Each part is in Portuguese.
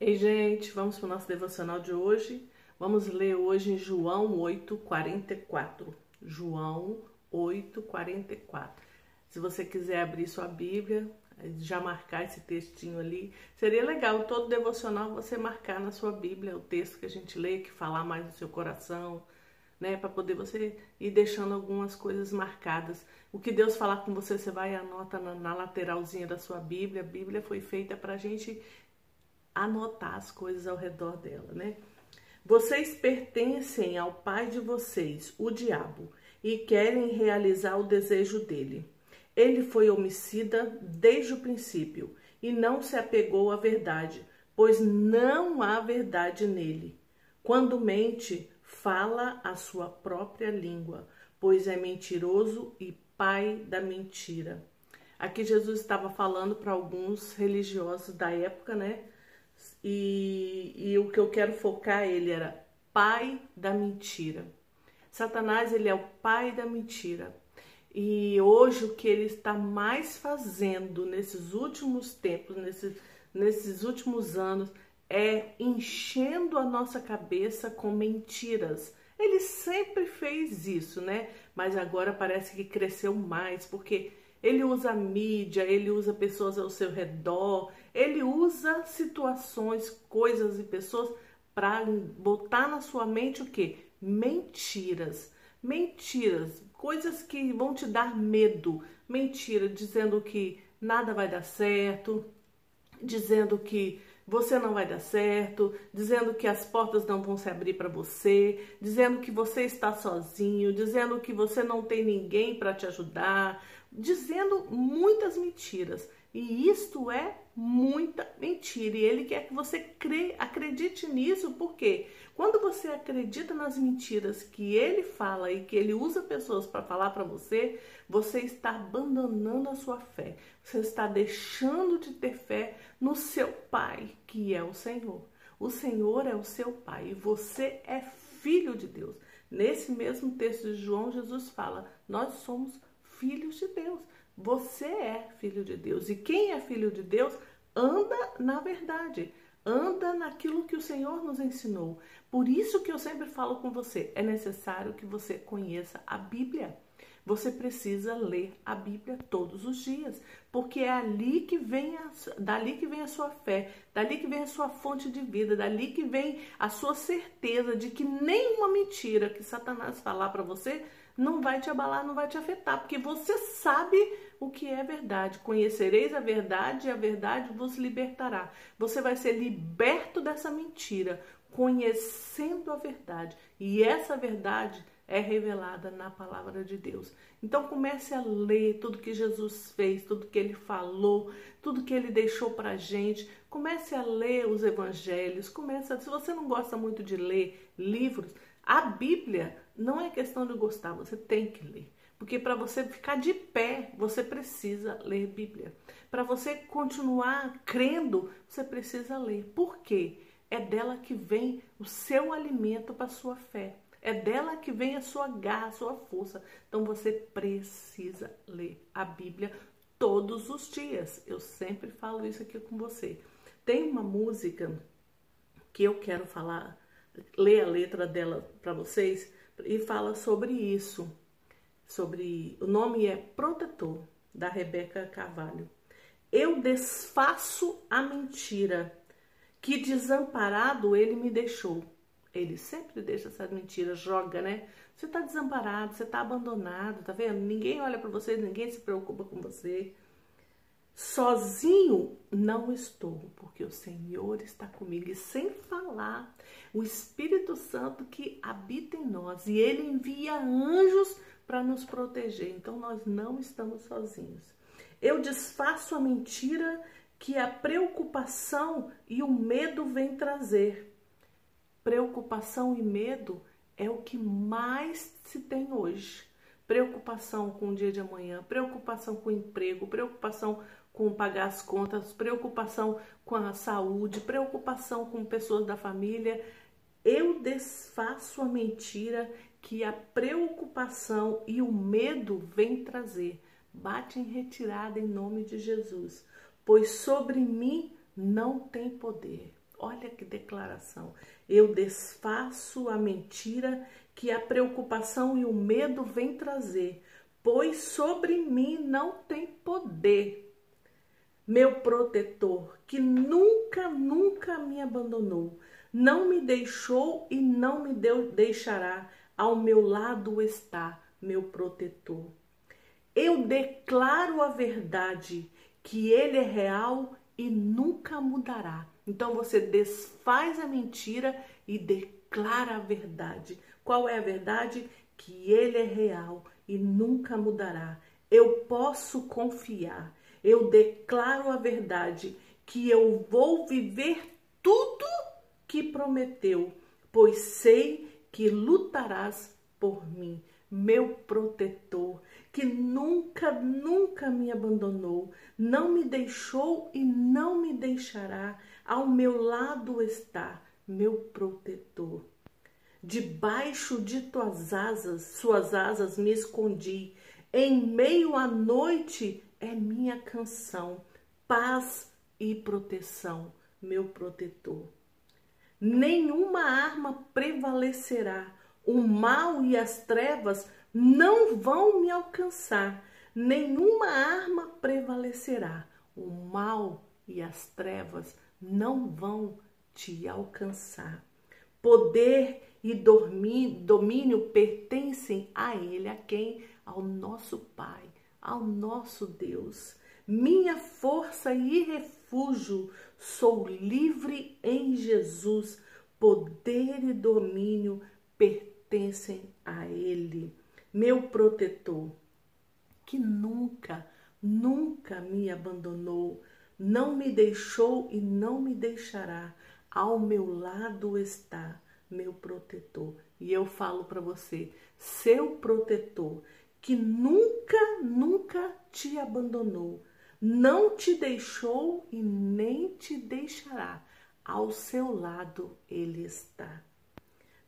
Ei, gente, vamos para o nosso devocional de hoje. Vamos ler hoje João 8, 44. João 8, 44. Se você quiser abrir sua Bíblia, já marcar esse textinho ali, seria legal todo devocional você marcar na sua Bíblia o texto que a gente lê, que falar mais no seu coração, né, para poder você ir deixando algumas coisas marcadas. O que Deus falar com você, você vai e anota na, na lateralzinha da sua Bíblia. A Bíblia foi feita para a gente anotar as coisas ao redor dela, né? Vocês pertencem ao pai de vocês, o diabo, e querem realizar o desejo dele. Ele foi homicida desde o princípio e não se apegou à verdade, pois não há verdade nele. Quando mente, fala a sua própria língua, pois é mentiroso e pai da mentira. Aqui Jesus estava falando para alguns religiosos da época, né? E, e o que eu quero focar ele era pai da mentira. Satanás ele é o pai da mentira. E hoje o que ele está mais fazendo nesses últimos tempos, nesses, nesses últimos anos, é enchendo a nossa cabeça com mentiras. Ele sempre fez isso, né? Mas agora parece que cresceu mais, porque ele usa mídia, ele usa pessoas ao seu redor, ele usa situações, coisas e pessoas para botar na sua mente o que? Mentiras. Mentiras, coisas que vão te dar medo. Mentira, dizendo que nada vai dar certo, dizendo que você não vai dar certo, dizendo que as portas não vão se abrir para você, dizendo que você está sozinho, dizendo que você não tem ninguém para te ajudar, dizendo muitas mentiras. E isto é muita mentira. E ele quer que você crê, acredite nisso, porque quando você acredita nas mentiras que ele fala e que ele usa pessoas para falar para você, você está abandonando a sua fé. Você está deixando de ter fé no seu Pai, que é o Senhor. O Senhor é o seu Pai e você é filho de Deus. Nesse mesmo texto de João, Jesus fala: Nós somos filhos de Deus. Você é filho de Deus. E quem é filho de Deus anda na verdade, anda naquilo que o Senhor nos ensinou. Por isso que eu sempre falo com você, é necessário que você conheça a Bíblia. Você precisa ler a Bíblia todos os dias, porque é ali que vem a, dali que vem a sua fé, dali que vem a sua fonte de vida, dali que vem a sua certeza de que nenhuma mentira que Satanás falar para você não vai te abalar, não vai te afetar, porque você sabe o que é verdade. Conhecereis a verdade e a verdade vos libertará. Você vai ser liberto dessa mentira, conhecendo a verdade. E essa verdade é revelada na palavra de Deus. Então comece a ler tudo que Jesus fez, tudo que ele falou, tudo que ele deixou pra gente. Comece a ler os evangelhos, comece a, se você não gosta muito de ler livros, a Bíblia não é questão de gostar, você tem que ler. Porque para você ficar de pé, você precisa ler Bíblia. Para você continuar crendo, você precisa ler. Por quê? É dela que vem o seu alimento para sua fé. É dela que vem a sua garra, a sua força. Então você precisa ler a Bíblia todos os dias. Eu sempre falo isso aqui com você. Tem uma música que eu quero falar ler a letra dela para vocês e fala sobre isso. Sobre o nome é Protetor da Rebeca Carvalho. Eu desfaço a mentira que desamparado ele me deixou. Ele sempre deixa essas mentiras, joga, né? Você tá desamparado, você tá abandonado, tá vendo? Ninguém olha para você, ninguém se preocupa com você. Sozinho não estou, porque o Senhor está comigo. E sem falar, o Espírito Santo que habita em nós e ele envia anjos para nos proteger. Então nós não estamos sozinhos. Eu desfaço a mentira que a preocupação e o medo vêm trazer. Preocupação e medo é o que mais se tem hoje. Preocupação com o dia de amanhã, preocupação com o emprego, preocupação com pagar as contas, preocupação com a saúde, preocupação com pessoas da família. Eu desfaço a mentira que a preocupação e o medo vêm trazer. Bate em retirada em nome de Jesus, pois sobre mim não tem poder. Olha que declaração. Eu desfaço a mentira que a preocupação e o medo vêm trazer, pois sobre mim não tem poder. Meu protetor, que nunca, nunca me abandonou, não me deixou e não me deu, deixará, ao meu lado está meu protetor. Eu declaro a verdade, que ele é real e nunca mudará. Então você desfaz a mentira e declara a verdade. Qual é a verdade? Que ele é real e nunca mudará. Eu posso confiar. Eu declaro a verdade que eu vou viver tudo que prometeu, pois sei que lutarás por mim, meu protetor, que nunca, nunca me abandonou, não me deixou e não me deixará, ao meu lado está, meu protetor. Debaixo de tuas asas, suas asas me escondi, em meio à noite é minha canção, paz e proteção, meu protetor. Nenhuma arma prevalecerá, o mal e as trevas não vão me alcançar, nenhuma arma prevalecerá. O mal e as trevas não vão te alcançar. Poder e domínio pertencem a Ele, a quem? Ao nosso Pai, ao nosso Deus. Minha força e refúgio, sou livre em Jesus. Poder e domínio pertencem a Ele meu protetor, que nunca, nunca me abandonou, não me deixou e não me deixará. Ao meu lado está meu protetor. E eu falo para você, seu protetor, que nunca, nunca te abandonou, não te deixou e nem te deixará. Ao seu lado ele está.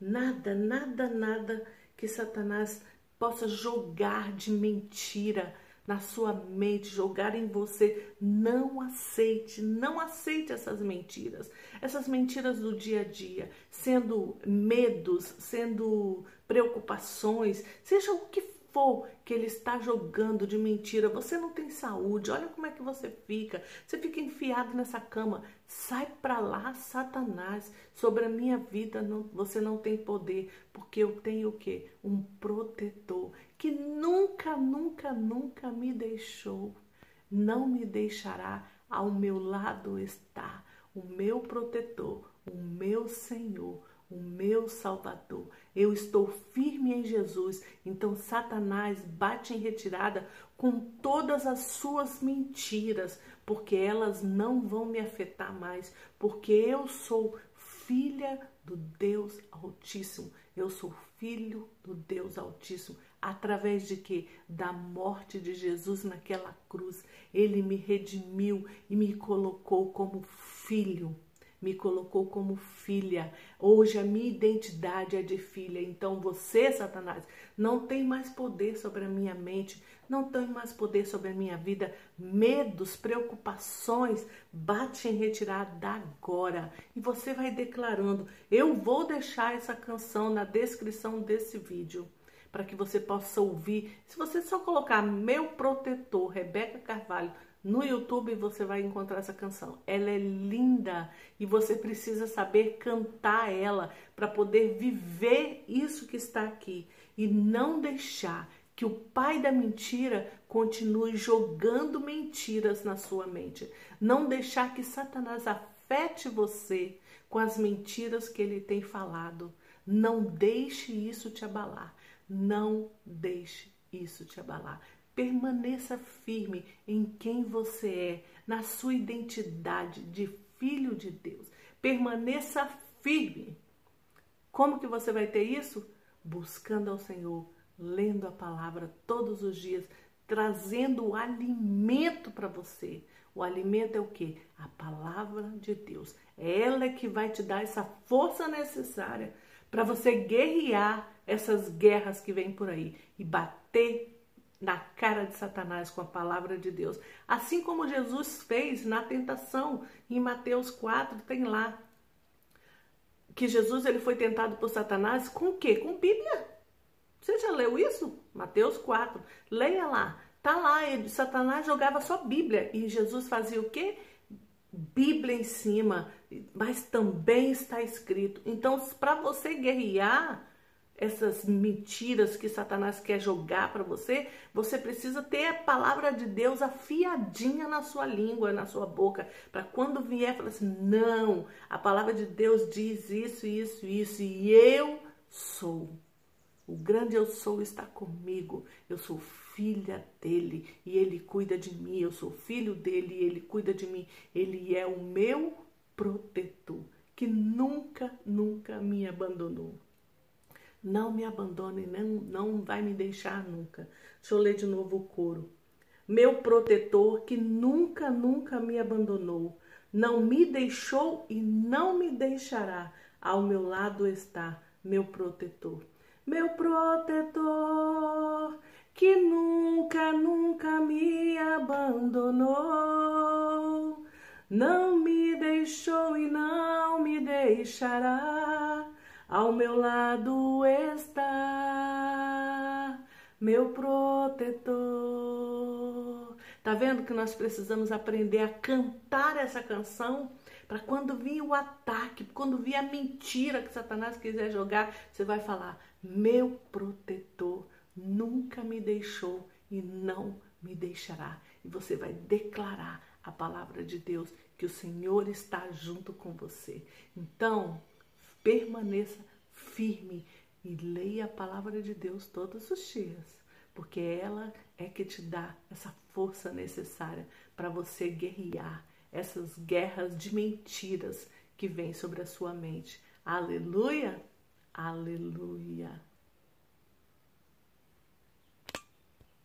Nada, nada, nada que Satanás possa jogar de mentira na sua mente, jogar em você. Não aceite, não aceite essas mentiras. Essas mentiras do dia a dia, sendo medos, sendo preocupações, seja o que for que ele está jogando de mentira, você não tem saúde, olha como é que você fica. Você fica enfiado nessa cama. Sai para lá, Satanás. Sobre a minha vida não, você não tem poder, porque eu tenho o quê? Um protetor que nunca, nunca, nunca me deixou. Não me deixará. Ao meu lado está o meu protetor, o meu Senhor o meu Salvador. Eu estou firme em Jesus. Então Satanás bate em retirada com todas as suas mentiras, porque elas não vão me afetar mais, porque eu sou filha do Deus Altíssimo. Eu sou filho do Deus Altíssimo. Através de que? Da morte de Jesus naquela cruz. Ele me redimiu e me colocou como filho me colocou como filha. Hoje a minha identidade é de filha. Então você, Satanás, não tem mais poder sobre a minha mente, não tem mais poder sobre a minha vida. Medos, preocupações, bate em retirada agora. E você vai declarando: Eu vou deixar essa canção na descrição desse vídeo para que você possa ouvir. Se você só colocar Meu Protetor, Rebeca Carvalho, no YouTube você vai encontrar essa canção. Ela é linda e você precisa saber cantar ela para poder viver isso que está aqui e não deixar que o pai da mentira continue jogando mentiras na sua mente. Não deixar que Satanás afete você com as mentiras que ele tem falado. Não deixe isso te abalar. Não deixe isso te abalar. Permaneça firme em quem você é, na sua identidade de filho de Deus. Permaneça firme. Como que você vai ter isso? Buscando ao Senhor, lendo a palavra todos os dias, trazendo o alimento para você. O alimento é o que? A palavra de Deus. Ela é que vai te dar essa força necessária para você guerrear essas guerras que vêm por aí e bater na cara de Satanás com a palavra de Deus. Assim como Jesus fez na tentação, em Mateus 4, tem lá que Jesus ele foi tentado por Satanás com o quê? Com Bíblia. Você já leu isso? Mateus 4. Leia lá. Tá lá, ele, Satanás jogava só Bíblia e Jesus fazia o quê? Bíblia em cima, mas também está escrito. Então, para você guerrear essas mentiras que Satanás quer jogar para você, você precisa ter a palavra de Deus afiadinha na sua língua, na sua boca, para quando vier falar assim: "Não, a palavra de Deus diz isso, isso, isso e eu sou o grande eu sou está comigo. Eu sou filha dele e ele cuida de mim. Eu sou filho dele e ele cuida de mim. Ele é o meu protetor, que nunca, nunca me abandonou. Não me abandone, não, não vai me deixar nunca. Deixa eu ler de novo o coro. Meu protetor que nunca, nunca me abandonou, não me deixou e não me deixará. Ao meu lado está meu protetor meu protetor, que nunca, nunca me abandonou, não me deixou e não me deixará, ao meu lado está meu protetor. Tá vendo que nós precisamos aprender a cantar essa canção? para quando vir o ataque, quando vir a mentira que Satanás quiser jogar, você vai falar: meu protetor nunca me deixou e não me deixará. E você vai declarar a palavra de Deus que o Senhor está junto com você. Então, permaneça firme e leia a palavra de Deus todos os dias, porque ela é que te dá essa força necessária para você guerrear essas guerras de mentiras que vêm sobre a sua mente. Aleluia! Aleluia.